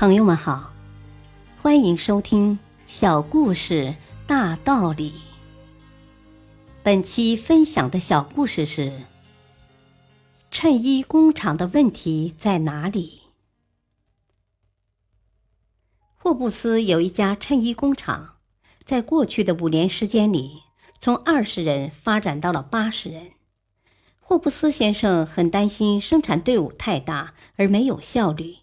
朋友们好，欢迎收听《小故事大道理》。本期分享的小故事是：衬衣工厂的问题在哪里？霍布斯有一家衬衣工厂，在过去的五年时间里，从二十人发展到了八十人。霍布斯先生很担心生产队伍太大而没有效率。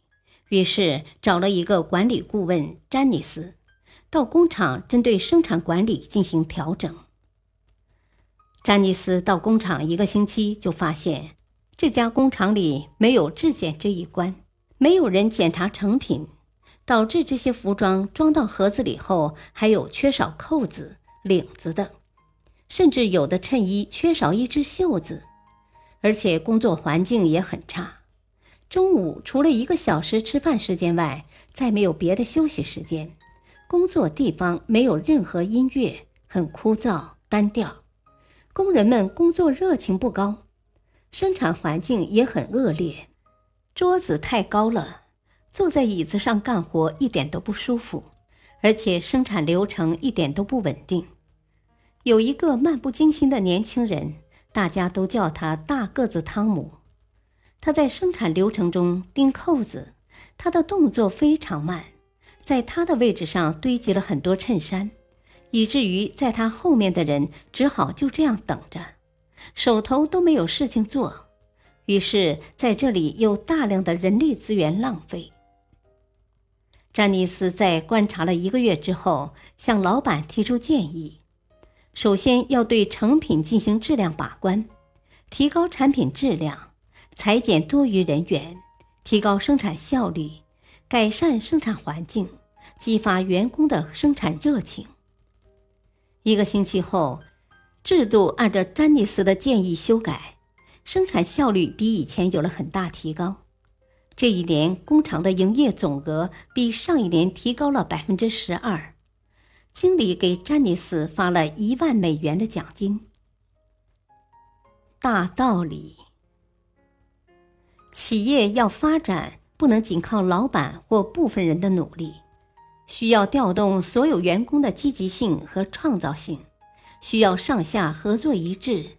于是找了一个管理顾问詹尼斯，到工厂针对生产管理进行调整。詹尼斯到工厂一个星期，就发现这家工厂里没有质检这一关，没有人检查成品，导致这些服装装到盒子里后还有缺少扣子、领子的，甚至有的衬衣缺少一只袖子，而且工作环境也很差。中午除了一个小时吃饭时间外，再没有别的休息时间。工作地方没有任何音乐，很枯燥单调。工人们工作热情不高，生产环境也很恶劣。桌子太高了，坐在椅子上干活一点都不舒服，而且生产流程一点都不稳定。有一个漫不经心的年轻人，大家都叫他大个子汤姆。他在生产流程中钉扣子，他的动作非常慢，在他的位置上堆积了很多衬衫，以至于在他后面的人只好就这样等着，手头都没有事情做，于是在这里有大量的人力资源浪费。詹尼斯在观察了一个月之后，向老板提出建议：首先要对成品进行质量把关，提高产品质量。裁减多余人员，提高生产效率，改善生产环境，激发员工的生产热情。一个星期后，制度按照詹尼斯的建议修改，生产效率比以前有了很大提高。这一年，工厂的营业总额比上一年提高了百分之十二。经理给詹尼斯发了一万美元的奖金。大道理。企业要发展，不能仅靠老板或部分人的努力，需要调动所有员工的积极性和创造性，需要上下合作一致，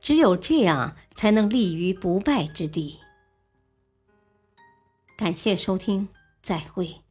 只有这样才能立于不败之地。感谢收听，再会。